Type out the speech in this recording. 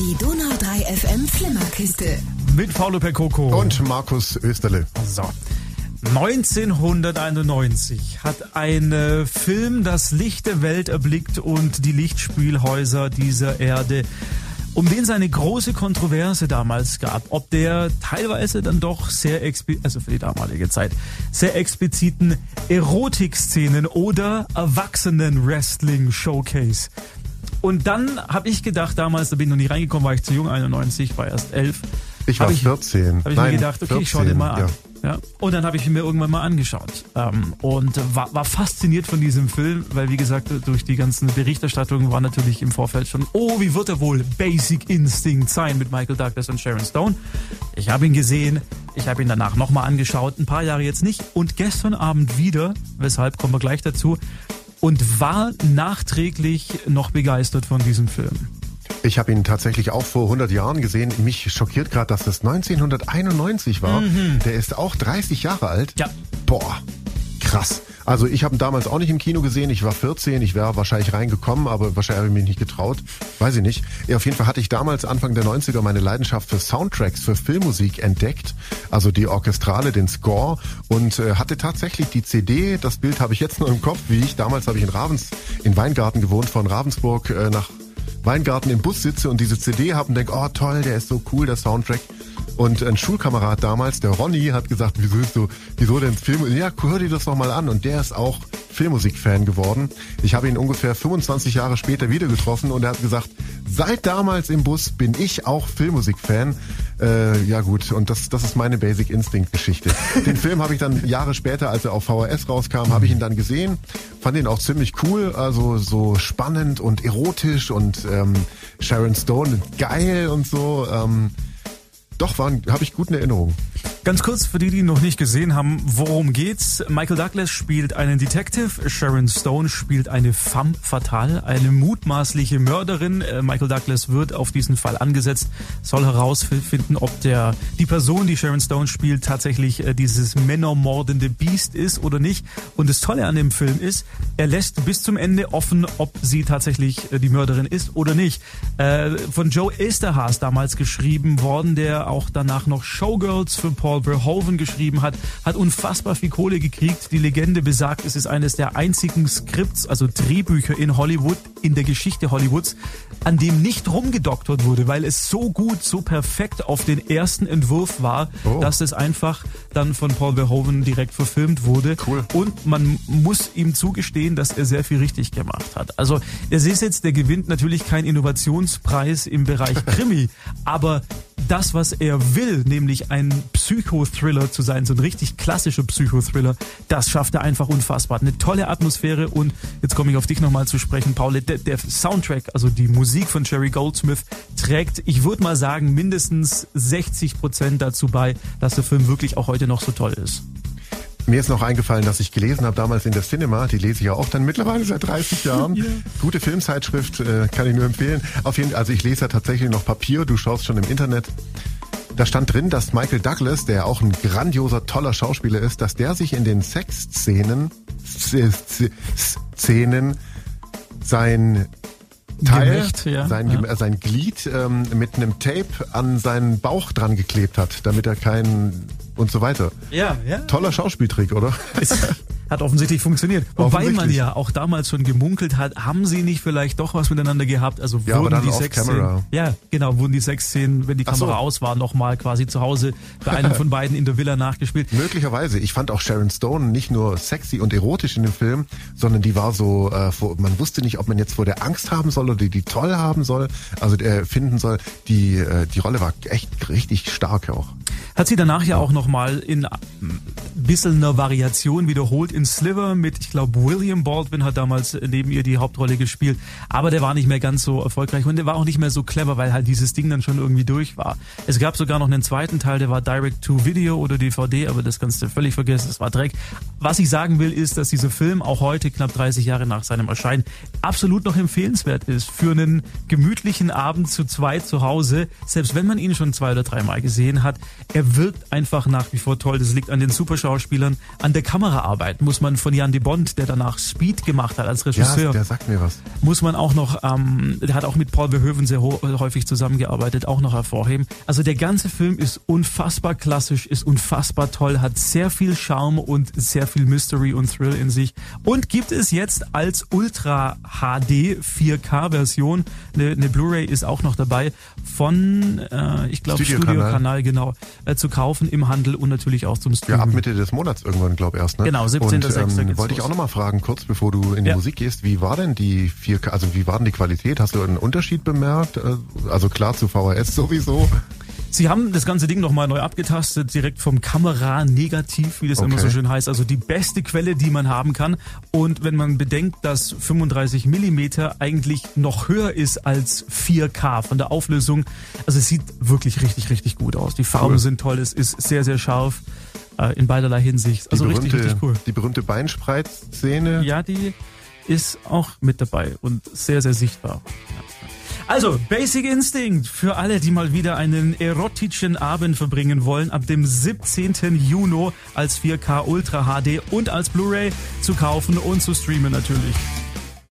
Die Donau 3 FM Flimmerkiste. Mit Paulo Percoco. Und Markus Österle. So. 1991 hat ein äh, Film das Licht der Welt erblickt und die Lichtspielhäuser dieser Erde um den es eine große Kontroverse damals gab, ob der teilweise dann doch sehr explizit, also für die damalige Zeit, sehr expliziten Erotikszenen oder Erwachsenen-Wrestling-Showcase. Und dann habe ich gedacht, damals, da bin ich noch nicht reingekommen, war ich zu jung, 91, war erst 11. Ich war 14. Habe ich Nein, mir gedacht, okay, 14, ich schau den mal an. Ja. Ja, und dann habe ich ihn mir irgendwann mal angeschaut ähm, und war, war fasziniert von diesem Film, weil wie gesagt, durch die ganzen Berichterstattungen war natürlich im Vorfeld schon, oh, wie wird er wohl Basic Instinct sein mit Michael Douglas und Sharon Stone. Ich habe ihn gesehen, ich habe ihn danach nochmal angeschaut, ein paar Jahre jetzt nicht und gestern Abend wieder, weshalb kommen wir gleich dazu, und war nachträglich noch begeistert von diesem Film. Ich habe ihn tatsächlich auch vor 100 Jahren gesehen. Mich schockiert gerade, dass das 1991 war. Mhm. Der ist auch 30 Jahre alt. Ja. Boah, krass. Also ich habe ihn damals auch nicht im Kino gesehen. Ich war 14, ich wäre wahrscheinlich reingekommen, aber wahrscheinlich habe ich mich nicht getraut. Weiß ich nicht. Ja, auf jeden Fall hatte ich damals Anfang der 90er meine Leidenschaft für Soundtracks, für Filmmusik entdeckt. Also die Orchestrale, den Score und äh, hatte tatsächlich die CD. Das Bild habe ich jetzt noch im Kopf, wie ich damals habe ich in Ravens, in Weingarten gewohnt, von Ravensburg äh, nach Weingarten im Bus sitze und diese CD habe und denke, oh toll, der ist so cool, der Soundtrack. Und ein Schulkamerad damals, der Ronny, hat gesagt, wieso ist so, wieso denn Film? Ja, hör dir das noch mal an. Und der ist auch Filmmusikfan geworden. Ich habe ihn ungefähr 25 Jahre später wieder getroffen und er hat gesagt, seit damals im Bus bin ich auch Filmmusikfan. Äh, ja gut, und das, das ist meine Basic Instinct Geschichte. Den Film habe ich dann Jahre später, als er auf VHS rauskam, habe ich ihn dann gesehen, fand ihn auch ziemlich cool, also so spannend und erotisch und ähm, Sharon Stone geil und so. Ähm, doch, habe ich gute Erinnerungen. Ganz kurz für die, die noch nicht gesehen haben, worum geht's? Michael Douglas spielt einen Detective, Sharon Stone spielt eine femme fatale, eine mutmaßliche Mörderin. Äh, Michael Douglas wird auf diesen Fall angesetzt, soll herausfinden, ob der die Person, die Sharon Stone spielt, tatsächlich äh, dieses männermordende Biest ist oder nicht. Und das Tolle an dem Film ist, er lässt bis zum Ende offen, ob sie tatsächlich äh, die Mörderin ist oder nicht. Von Joe Esterhaas damals geschrieben worden, der auch danach noch Showgirls für Paul Paul Verhoeven geschrieben hat, hat unfassbar viel Kohle gekriegt. Die Legende besagt, es ist eines der einzigen Skripts, also Drehbücher in Hollywood, in der Geschichte Hollywoods, an dem nicht rumgedoktert wurde, weil es so gut, so perfekt auf den ersten Entwurf war, oh. dass es einfach dann von Paul Verhoeven direkt verfilmt wurde. Cool. Und man muss ihm zugestehen, dass er sehr viel richtig gemacht hat. Also es ist jetzt, der gewinnt natürlich keinen Innovationspreis im Bereich Krimi, aber das, was er will, nämlich ein Psychothriller zu sein, so ein richtig klassischer Psychothriller, das schafft er einfach unfassbar. Eine tolle Atmosphäre und jetzt komme ich auf dich nochmal zu sprechen, Paul. Der, der Soundtrack, also die Musik von Jerry Goldsmith, trägt, ich würde mal sagen, mindestens 60 Prozent dazu bei, dass der Film wirklich auch heute noch so toll ist. Mir ist noch eingefallen, dass ich gelesen habe damals in der Cinema, die lese ich ja auch dann mittlerweile seit 30 Jahren. Yeah. Gute Filmzeitschrift, äh, kann ich nur empfehlen. Auf jeden also ich lese ja tatsächlich noch Papier, du schaust schon im Internet. Da stand drin, dass Michael Douglas, der auch ein grandioser, toller Schauspieler ist, dass der sich in den Sexszenen Szenen sein Teil, Gemächt, ja, sein, ja. sein Glied ähm, mit einem Tape an seinen Bauch dran geklebt hat, damit er keinen und so weiter. Ja, ja. Toller Schauspieltrick, oder? Hat offensichtlich funktioniert. Wobei man ja auch damals schon gemunkelt hat, haben sie nicht vielleicht doch was miteinander gehabt? Also ja, wurden die sechs Szenen, ja, genau, wurden die sechs Szenen, wenn die Kamera so. aus war, nochmal quasi zu Hause bei einem von beiden in der Villa nachgespielt. Möglicherweise. Ich fand auch Sharon Stone nicht nur sexy und erotisch in dem Film, sondern die war so, äh, man wusste nicht, ob man jetzt vor der Angst haben soll oder die toll haben soll, also äh, finden soll. Die, äh, die Rolle war echt richtig stark auch. Hat sie danach ja auch nochmal in bisschen einer Variation wiederholt in Sliver mit, ich glaube, William Baldwin hat damals neben ihr die Hauptrolle gespielt, aber der war nicht mehr ganz so erfolgreich und der war auch nicht mehr so clever, weil halt dieses Ding dann schon irgendwie durch war. Es gab sogar noch einen zweiten Teil, der war Direct to Video oder DVD, aber das kannst du völlig vergessen, das war Dreck. Was ich sagen will, ist, dass dieser Film auch heute, knapp 30 Jahre nach seinem Erscheinen, absolut noch empfehlenswert ist für einen gemütlichen Abend zu zweit zu Hause, selbst wenn man ihn schon zwei oder dreimal gesehen hat. Er wirkt einfach nach wie vor toll. Das liegt an den Superschauspielern. An der Kameraarbeit muss man von Jan de Bond, der danach Speed gemacht hat als Regisseur. Ja, der sagt mir was. Muss man auch noch, ähm, der hat auch mit Paul Verhoeven sehr häufig zusammengearbeitet, auch noch hervorheben. Also der ganze Film ist unfassbar klassisch, ist unfassbar toll, hat sehr viel Charme und sehr viel Mystery und Thrill in sich und gibt es jetzt als Ultra HD 4K Version. Eine, eine Blu-ray ist auch noch dabei von, äh, ich glaube, Studio-Kanal, Studio genau, äh, zu kaufen im Handel und natürlich auch zum Streamen. Ja, ab Mitte des Monats irgendwann, glaube ich, erst. Ne? Genau, 17.06. Ähm, wollte ich auch nochmal fragen, kurz bevor du in die ja. Musik gehst, wie war denn die 4K, also wie war denn die Qualität? Hast du einen Unterschied bemerkt? Äh, also klar zu VHS sowieso. Sie haben das ganze Ding nochmal neu abgetastet, direkt vom Kamera-Negativ, wie das okay. immer so schön heißt. Also die beste Quelle, die man haben kann. Und wenn man bedenkt, dass 35 Millimeter eigentlich noch höher ist als 4K von der Auflösung, also es sieht wirklich richtig, richtig gut aus. Die Farben cool. sind toll, es ist sehr, sehr scharf in beiderlei Hinsicht. Also berühmte, richtig, richtig cool. Die berühmte Beinspreizszene. Ja, die ist auch mit dabei und sehr, sehr sichtbar. Also, Basic Instinct für alle, die mal wieder einen erotischen Abend verbringen wollen, ab dem 17. Juni als 4K Ultra HD und als Blu-ray zu kaufen und zu streamen natürlich.